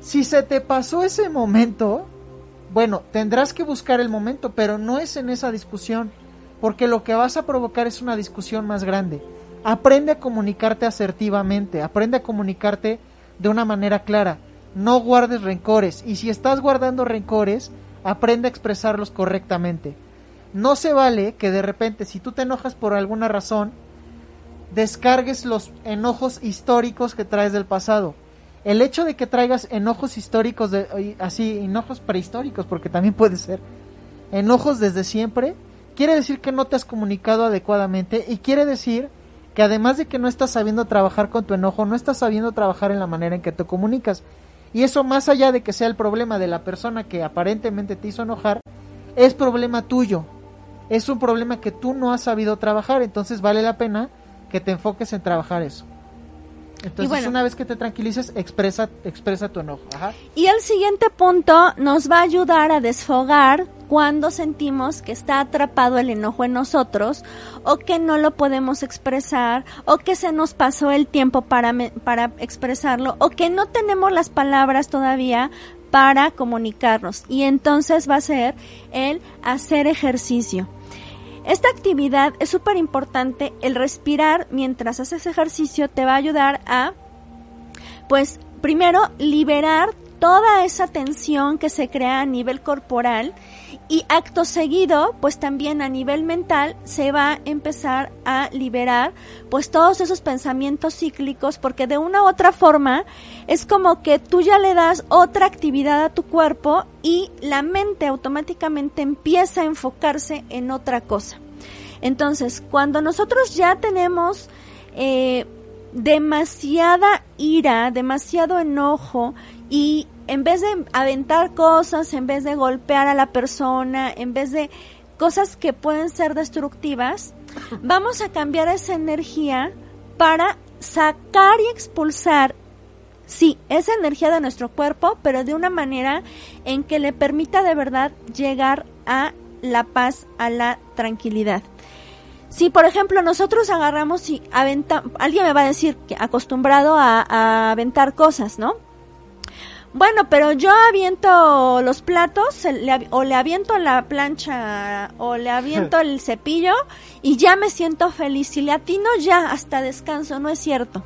Si se te pasó ese momento, bueno, tendrás que buscar el momento, pero no es en esa discusión, porque lo que vas a provocar es una discusión más grande. Aprende a comunicarte asertivamente, aprende a comunicarte de una manera clara. No guardes rencores y si estás guardando rencores, aprende a expresarlos correctamente. No se vale que de repente, si tú te enojas por alguna razón, descargues los enojos históricos que traes del pasado. El hecho de que traigas enojos históricos, de, así, enojos prehistóricos, porque también puede ser, enojos desde siempre, quiere decir que no te has comunicado adecuadamente y quiere decir que además de que no estás sabiendo trabajar con tu enojo, no estás sabiendo trabajar en la manera en que te comunicas. Y eso más allá de que sea el problema de la persona que aparentemente te hizo enojar, es problema tuyo es un problema que tú no has sabido trabajar, entonces vale la pena que te enfoques en trabajar eso. Entonces, una vez que te tranquilices, expresa, expresa tu enojo. Y el siguiente punto nos va a ayudar a desfogar cuando sentimos que está atrapado el enojo en nosotros o que no lo podemos expresar o que se nos pasó el tiempo para, para expresarlo o que no tenemos las palabras todavía para comunicarnos. Y entonces va a ser el hacer ejercicio. Esta actividad es súper importante. El respirar mientras haces ejercicio te va a ayudar a, pues, primero liberar toda esa tensión que se crea a nivel corporal y acto seguido, pues también a nivel mental se va a empezar a liberar pues todos esos pensamientos cíclicos porque de una u otra forma es como que tú ya le das otra actividad a tu cuerpo y la mente automáticamente empieza a enfocarse en otra cosa. Entonces, cuando nosotros ya tenemos eh, demasiada ira, demasiado enojo y en vez de aventar cosas, en vez de golpear a la persona, en vez de cosas que pueden ser destructivas, vamos a cambiar esa energía para sacar y expulsar, sí, esa energía de nuestro cuerpo, pero de una manera en que le permita de verdad llegar a la paz, a la tranquilidad. Si, por ejemplo, nosotros agarramos y aventamos, alguien me va a decir que acostumbrado a, a aventar cosas, ¿no? Bueno, pero yo aviento los platos o le aviento la plancha o le aviento el cepillo y ya me siento feliz. Si le atino ya hasta descanso, no es cierto.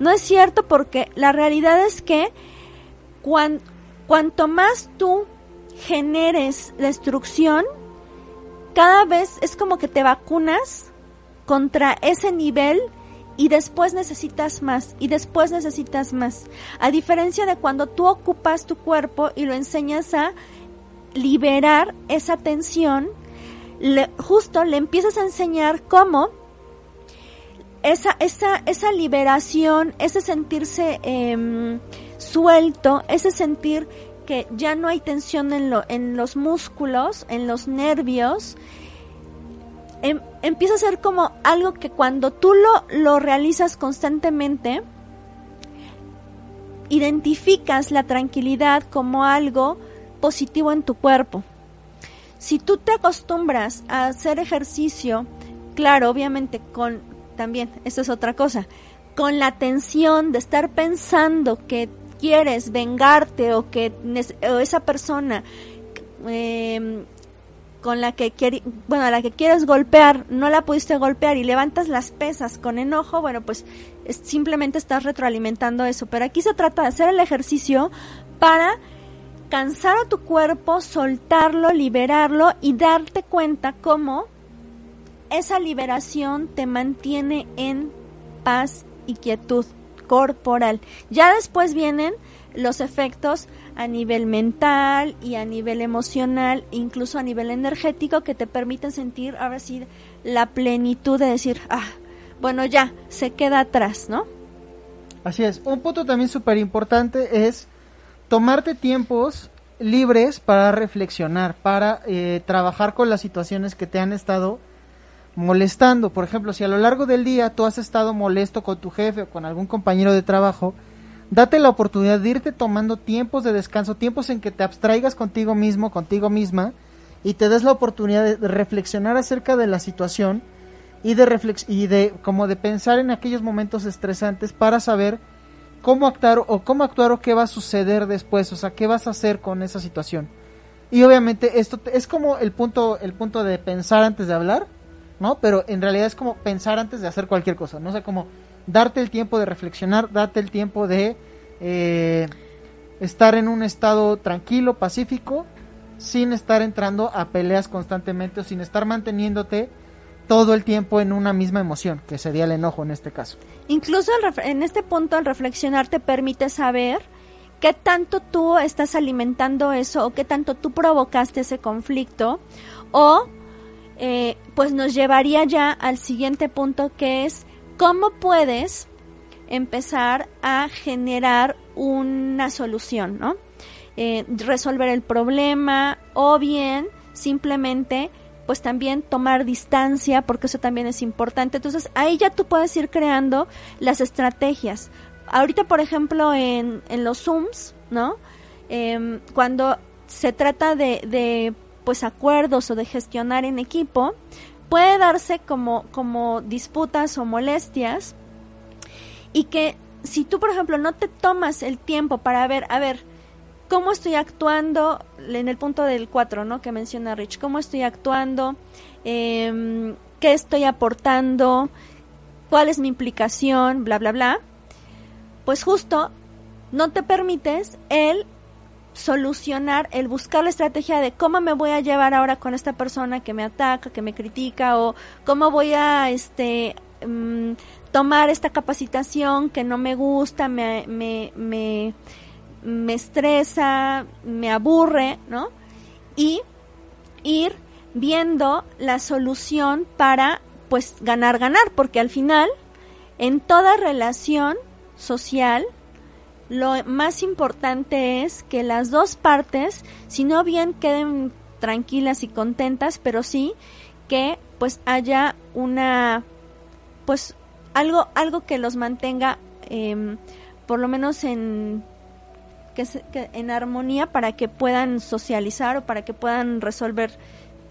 No es cierto porque la realidad es que cuanto más tú generes destrucción, cada vez es como que te vacunas contra ese nivel y después necesitas más y después necesitas más. A diferencia de cuando tú ocupas tu cuerpo y lo enseñas a liberar esa tensión, justo le empiezas a enseñar cómo esa, esa, esa liberación, ese sentirse em, suelto, ese sentir que ya no hay tensión en, lo, en los músculos, en los nervios, em, empieza a ser como algo que cuando tú lo, lo realizas constantemente, identificas la tranquilidad como algo positivo en tu cuerpo. Si tú te acostumbras a hacer ejercicio, claro, obviamente con también, eso es otra cosa, con la tensión de estar pensando que quieres vengarte o que esa persona em, con la que bueno, a la que quieres golpear, no la pudiste golpear y levantas las pesas con enojo, bueno, pues simplemente estás retroalimentando eso. Pero aquí se trata de hacer el ejercicio para cansar a tu cuerpo, soltarlo, liberarlo y darte cuenta cómo esa liberación te mantiene en paz y quietud corporal. Ya después vienen los efectos a nivel mental y a nivel emocional, incluso a nivel energético, que te permiten sentir ahora sí la plenitud de decir, ah, bueno, ya, se queda atrás, ¿no? Así es. Un punto también súper importante es tomarte tiempos libres para reflexionar, para eh, trabajar con las situaciones que te han estado molestando. Por ejemplo, si a lo largo del día tú has estado molesto con tu jefe o con algún compañero de trabajo, date la oportunidad de irte tomando tiempos de descanso, tiempos en que te abstraigas contigo mismo, contigo misma, y te des la oportunidad de, reflexionar acerca de la situación y de reflex y de como de pensar en aquellos momentos estresantes para saber cómo actuar o cómo actuar o qué va a suceder después, o sea, qué vas a hacer con esa situación. Y obviamente esto es como el punto el punto de pensar antes de hablar, ¿no? Pero en realidad es como pensar antes de hacer cualquier cosa, no o sea, como darte el tiempo de reflexionar, darte el tiempo de eh, estar en un estado tranquilo, pacífico, sin estar entrando a peleas constantemente o sin estar manteniéndote todo el tiempo en una misma emoción, que sería el enojo en este caso. Incluso en este punto el reflexionar te permite saber qué tanto tú estás alimentando eso o qué tanto tú provocaste ese conflicto o eh, pues nos llevaría ya al siguiente punto que es ¿Cómo puedes empezar a generar una solución, ¿no? Eh, resolver el problema o bien simplemente pues también tomar distancia porque eso también es importante. Entonces ahí ya tú puedes ir creando las estrategias. Ahorita, por ejemplo, en, en los Zooms, ¿no? Em, cuando se trata de, de pues acuerdos o de gestionar en equipo, puede darse como, como disputas o molestias y que si tú, por ejemplo, no te tomas el tiempo para ver, a ver, cómo estoy actuando en el punto del 4, ¿no? Que menciona Rich, cómo estoy actuando, eh, qué estoy aportando, cuál es mi implicación, bla, bla, bla, pues justo no te permites el solucionar, el buscar la estrategia de cómo me voy a llevar ahora con esta persona que me ataca, que me critica o cómo voy a este mm, tomar esta capacitación que no me gusta, me, me, me, me estresa, me aburre, ¿no? Y ir viendo la solución para pues ganar ganar, porque al final en toda relación social lo más importante es que las dos partes, si no bien queden tranquilas y contentas, pero sí que pues haya una pues algo algo que los mantenga em, por lo menos en que, en armonía para que puedan socializar o para que puedan resolver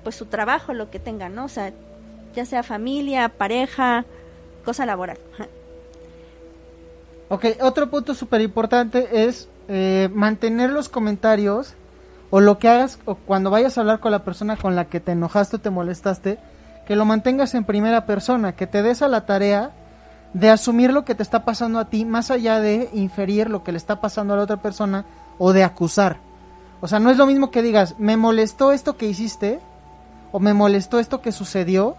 pues su trabajo lo que tengan no o sea ya sea familia pareja cosa laboral Ok, otro punto súper importante es eh, mantener los comentarios o lo que hagas o cuando vayas a hablar con la persona con la que te enojaste o te molestaste, que lo mantengas en primera persona, que te des a la tarea de asumir lo que te está pasando a ti, más allá de inferir lo que le está pasando a la otra persona o de acusar. O sea, no es lo mismo que digas, me molestó esto que hiciste o me molestó esto que sucedió,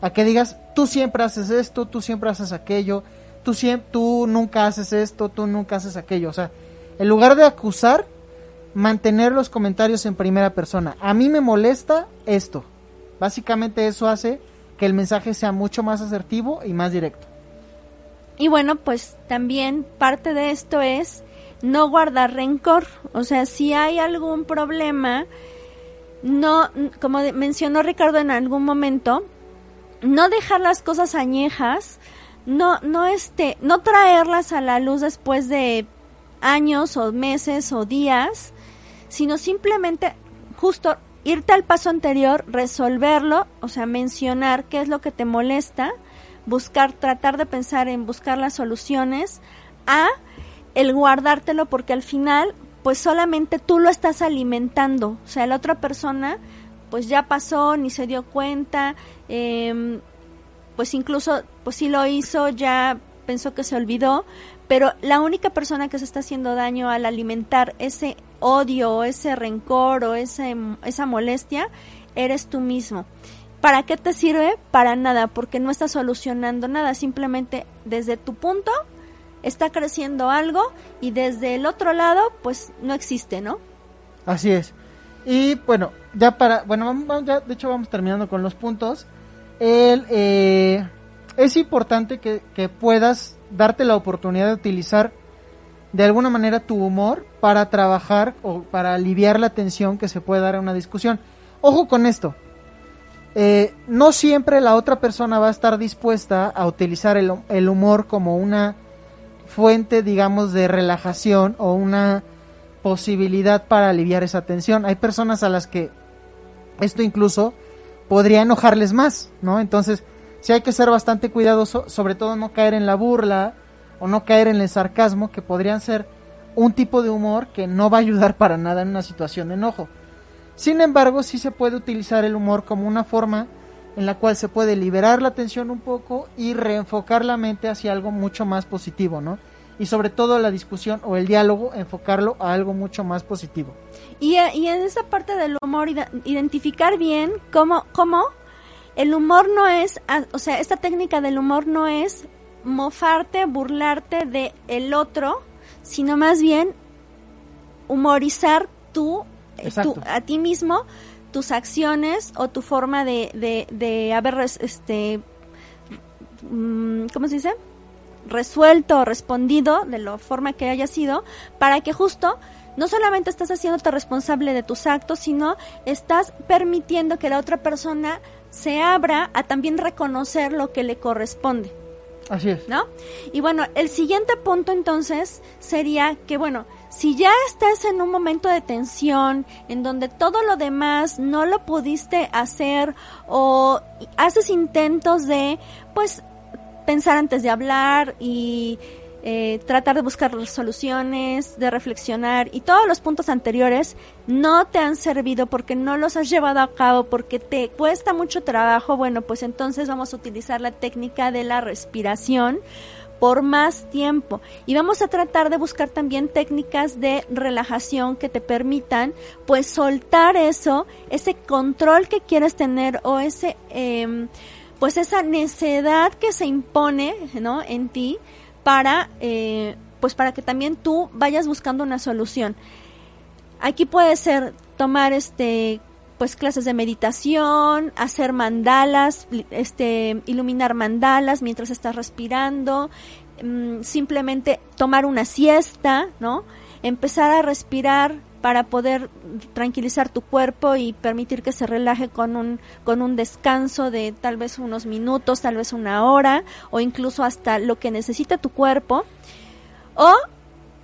a que digas, tú siempre haces esto, tú siempre haces aquello, tú, tú nunca haces esto, tú nunca haces aquello. O sea, en lugar de acusar, mantener los comentarios en primera persona. A mí me molesta esto. Básicamente eso hace que el mensaje sea mucho más asertivo y más directo. Y bueno, pues también parte de esto es no guardar rencor. O sea, si hay algún problema, no, como mencionó Ricardo en algún momento, no dejar las cosas añejas, no, no este, no traerlas a la luz después de años o meses o días, sino simplemente justo irte al paso anterior, resolverlo, o sea, mencionar qué es lo que te molesta, buscar, tratar de pensar en buscar las soluciones, a el guardártelo porque al final pues solamente tú lo estás alimentando. O sea, la otra persona pues ya pasó, ni se dio cuenta, em, pues incluso pues sí lo hizo, ya pensó que se olvidó, pero la única persona que se está haciendo daño al alimentar ese odio o ese rencor o ese, esa molestia, eres tú mismo. ¿Para qué te sirve? Para nada, porque no estás solucionando nada, simplemente desde tu punto está creciendo algo y desde el otro lado pues no existe, ¿no? Así es. Y bueno, ya para, bueno, vamos, ya, de hecho vamos terminando con los puntos. El, eh, es importante que, que puedas darte la oportunidad de utilizar de alguna manera tu humor para trabajar o para aliviar la tensión que se puede dar a una discusión. Ojo con esto. Eh, no siempre la otra persona va a estar dispuesta a utilizar el, el, humor como una fuente, digamos, de relajación o una posibilidad para aliviar esa tensión. Hay personas a las que esto incluso podría enojarles más, ¿no? Entonces, sí hay que ser bastante cuidadoso, sobre todo no caer en la burla o no caer en el sarcasmo, que podrían ser un tipo de humor que no va a ayudar para nada en una situación de enojo. Sin embargo, sí se puede utilizar el humor como una forma en la cual se puede liberar la tensión un poco y reenfocar la mente hacia algo mucho más positivo, ¿no? Y sobre todo la discusión o el diálogo, enfocarlo a algo mucho más positivo. Y, y en esa parte del humor, identificar bien cómo, cómo el humor no es, o sea, esta técnica del humor no es mofarte, burlarte de el otro, sino más bien humorizar tú, eh, tú a ti mismo tus acciones o tu forma de, de, de haber este mm, ¿cómo se dice? resuelto o respondido de la forma que haya sido para que justo no solamente estás haciéndote responsable de tus actos, sino estás permitiendo que la otra persona se abra a también reconocer lo que le corresponde. Así es. ¿No? Y bueno, el siguiente punto entonces sería que, bueno, si ya estás en un momento de tensión, en donde todo lo demás no lo pudiste hacer o haces intentos de, pues, pensar antes de hablar y eh, tratar de buscar soluciones, de reflexionar y todos los puntos anteriores no te han servido porque no los has llevado a cabo, porque te cuesta mucho trabajo, bueno, pues entonces vamos a utilizar la técnica de la respiración por más tiempo y vamos a tratar de buscar también técnicas de relajación que te permitan pues soltar eso, ese control que quieres tener o ese eh, pues esa necedad que se impone, ¿no? En ti para, eh, pues para que también tú vayas buscando una solución. Aquí puede ser tomar este pues clases de meditación, hacer mandalas, este iluminar mandalas mientras estás respirando, mm, simplemente tomar una siesta, ¿no? Empezar a respirar para poder tranquilizar tu cuerpo y permitir que se relaje con un, con un descanso de tal vez unos minutos, tal vez una hora o incluso hasta lo que necesita tu cuerpo o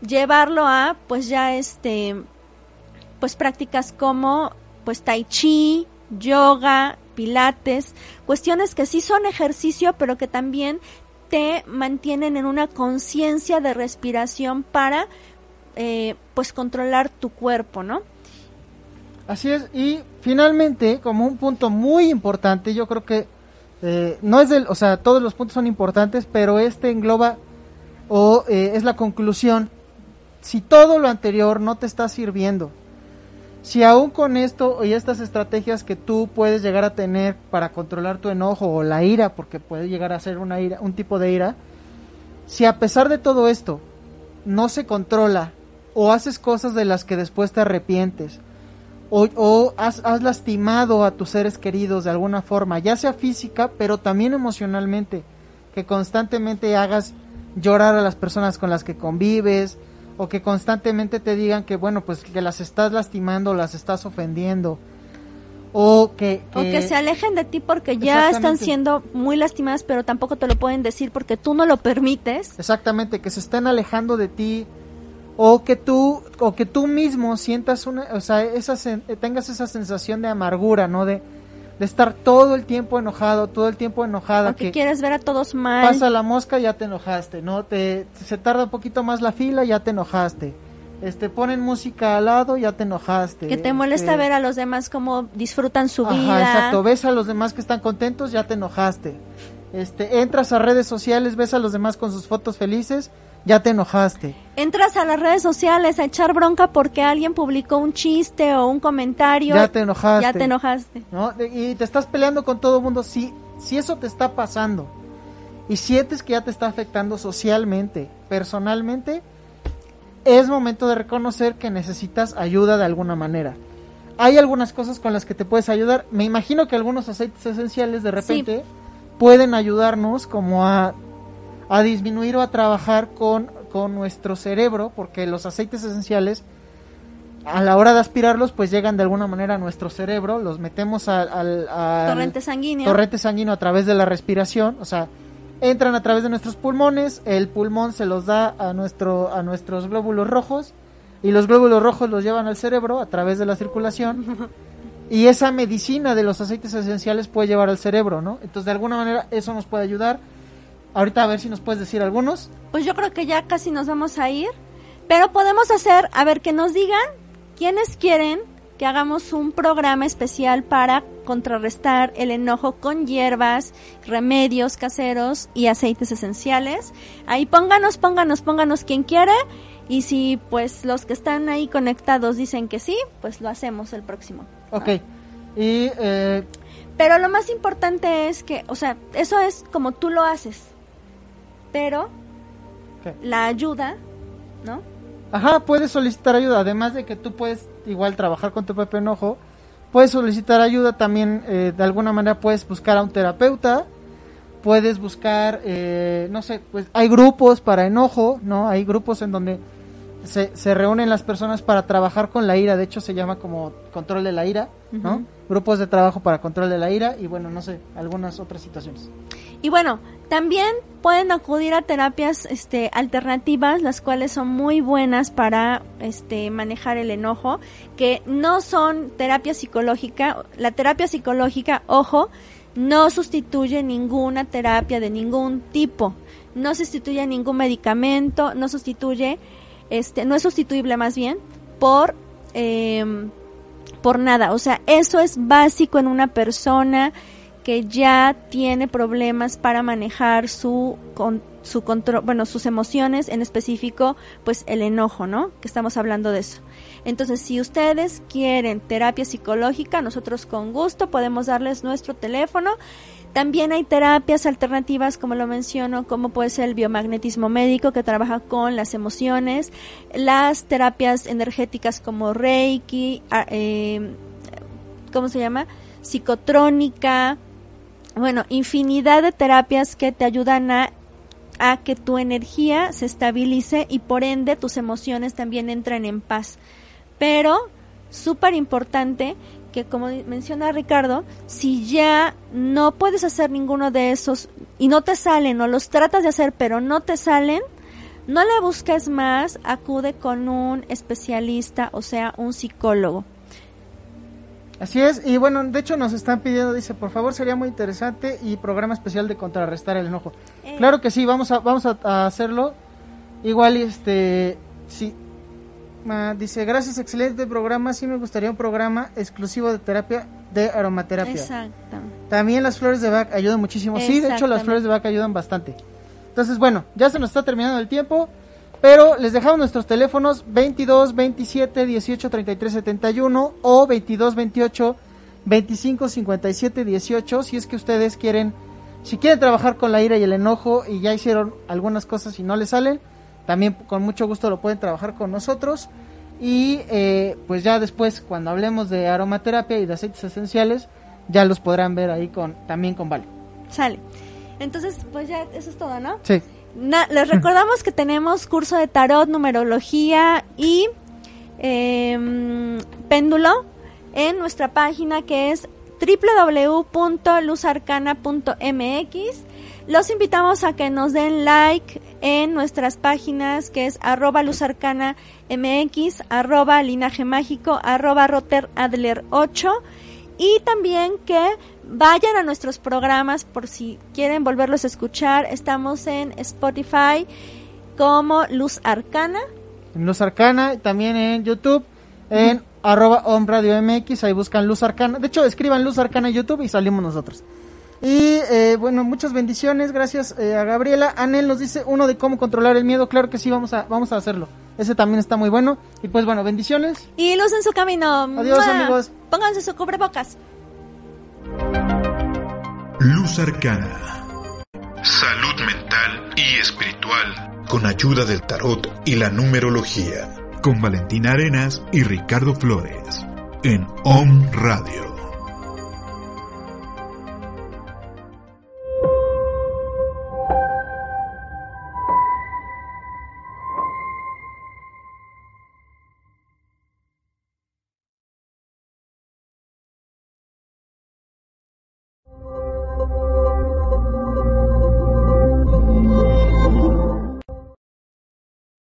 llevarlo a pues ya este pues prácticas como pues tai chi, yoga, pilates, cuestiones que sí son ejercicio pero que también te mantienen en una conciencia de respiración para eh, pues controlar tu cuerpo, ¿no? Así es, y finalmente, como un punto muy importante, yo creo que eh, no es del, o sea, todos los puntos son importantes, pero este engloba o eh, es la conclusión. Si todo lo anterior no te está sirviendo, si aún con esto y estas estrategias que tú puedes llegar a tener para controlar tu enojo o la ira, porque puede llegar a ser una ira, un tipo de ira, si a pesar de todo esto no se controla o haces cosas de las que después te arrepientes, o, has, lastimado a tus seres queridos de alguna forma, ya sea física, pero también emocionalmente, que constantemente hagas llorar a las personas con las que convives, o que constantemente te digan que, bueno, pues que las estás lastimando, las estás ofendiendo, o que, que, o que se alejen de ti porque ya están siendo muy lastimadas, pero tampoco te lo pueden decir porque tú no lo permites. Exactamente, que se estén alejando de ti, o que tú o que tú mismo sientas una o sea esa tengas esa sensación de amargura no de, de estar todo el tiempo enojado todo el tiempo enojada que, quieres ver a todos mal pasa la mosca ya te enojaste no te se tarda un poquito más la fila ya te enojaste este ponen música al lado, ya te enojaste. Que te molesta Este, ver a los demás cómo disfrutan su Ajá, vida. exacto, ves a los demás que están contentos, ya te enojaste. Este, entras a redes sociales, ves a los demás con sus fotos felices, ya te enojaste. Entras a las redes sociales a echar bronca porque alguien publicó un chiste o un comentario. Ya te enojaste. Ya te enojaste. ¿no? Y te estás peleando con todo el mundo. Si, si eso te está pasando y sientes que ya te está afectando socialmente, personalmente, es momento de reconocer que necesitas ayuda de alguna manera. Hay algunas cosas con las que te puedes ayudar. Me imagino que algunos aceites esenciales de repente pueden ayudarnos como a, a disminuir o a trabajar con, con nuestro cerebro, porque los aceites esenciales a la hora de aspirarlos, pues llegan de alguna manera a nuestro cerebro, los metemos al, al- al Torrente sanguíneo. torrente sanguíneo a través de la respiración, o sea, entran a través de nuestros pulmones, el pulmón se los da a nuestro a nuestros glóbulos rojos y los glóbulos rojos los llevan al cerebro a través de la circulación. Y esa medicina de los aceites esenciales puede llevar al cerebro, ¿no? Entonces, de alguna manera eso nos puede ayudar. Ahorita a ver si nos puedes decir algunos. Pues yo creo que ya casi nos vamos a ir. Pero podemos hacer, a ver, que nos digan quiénes quieren que hagamos un programa especial para contrarrestar el enojo con hierbas, remedios caseros y aceites esenciales. Ahí pónganos, pónganos, pónganos quien quiere. Y si pues los que están ahí conectados dicen que sí, pues lo hacemos el próximo. Ok. Y eh, Pero lo más importante es que, o sea, eso es como tú lo haces. Pero ¿qué? la ayuda, ¿no? Ajá, puedes solicitar ayuda, además de que tú puedes igual trabajar con tu propio enojo, puedes solicitar ayuda también, eh, de alguna manera puedes buscar a un terapeuta, puedes buscar, eh, no sé, pues hay grupos para enojo, ¿no? Hay grupos en donde se, se reúnen las personas para trabajar con la ira, de hecho se llama como control de la ira, ¿no? Grupos de trabajo para control de la ira y bueno, no sé, algunas otras situaciones. Y bueno, también pueden acudir a terapias este, alternativas, las cuales son muy buenas para este, manejar el enojo, que no son terapia psicológica. La terapia psicológica, ojo, no sustituye ninguna terapia de ningún tipo, no sustituye ningún medicamento, no sustituye, este, no es sustituible más bien por em, por nada. O sea, eso es básico en una persona que ya tiene problemas para manejar su con, su control, bueno, sus emociones, en específico, pues el enojo, ¿no? Que estamos hablando de eso. Entonces, si ustedes quieren terapia psicológica, nosotros con gusto podemos darles nuestro teléfono. También hay terapias alternativas, como lo menciono, como puede ser el biomagnetismo médico, que trabaja con las emociones, las terapias energéticas como Reiki, a- eh, ¿cómo se llama? Psicotrónica, bueno, infinidad de terapias que te ayudan a, a que tu energía se estabilice y por ende tus emociones también entren en paz. Pero, súper importante que como menciona Ricardo, si ya no puedes hacer ninguno de esos y no te salen o los tratas de hacer pero no te salen, no le busques más, acude con un especialista, o sea, un psicólogo. Así es, y bueno, de hecho nos están pidiendo, dice, por favor, sería muy interesante y programa especial de contrarrestar el enojo. Eh. Claro que sí, vamos a, vamos a, a hacerlo. Igual, este, sí. Ah, dice, gracias, excelente programa. Sí me gustaría un programa exclusivo de terapia de aromaterapia. Exacto. También las flores de Bach ayudan muchísimo. Sí, de hecho las flores de Bach ayudan bastante. Entonces, bueno, ya se nos está terminando el tiempo. Pero les dejamos nuestros teléfonos 22 27 18 33 71 o 22 28 25 57 18 si es que ustedes quieren si quieren trabajar con la ira y el enojo y ya hicieron algunas cosas y no les salen, también con mucho gusto lo pueden trabajar con nosotros. Y eh, pues ya después, cuando hablemos de aromaterapia y de aceites esenciales, ya los podrán ver ahí con también con Vale. Sale. Entonces, pues ya eso es todo, ¿no? Sí. Na- les recordamos que tenemos curso de tarot, numerología y em, péndulo en nuestra página que es www.luzarcana.mx. Los invitamos a que nos den like en nuestras páginas que es arroba luzarcana mx, arroba linaje mágico, arroba roter adler 8 y también que vayan a nuestros programas por si quieren volverlos a escuchar. Estamos en Spotify como Luz Arcana Luz Arcana, también en YouTube, en arroba Om Radio MX, ahí buscan Luz Arcana. De hecho, escriban Luz Arcana en YouTube y salimos nosotros. Y eh, bueno, muchas bendiciones, gracias eh, a Gabriela. Anel nos dice uno de cómo controlar el miedo, claro que sí, vamos a, vamos a hacerlo. Ese también está muy bueno. Y pues bueno, bendiciones. Y luz en su camino. Adiós, ¡Mua! amigos. Pónganse su cubrebocas. Luz Arcana. Salud mental y espiritual. Con ayuda del tarot y la numerología. Con Valentina Arenas y Ricardo Flores. En Om Radio.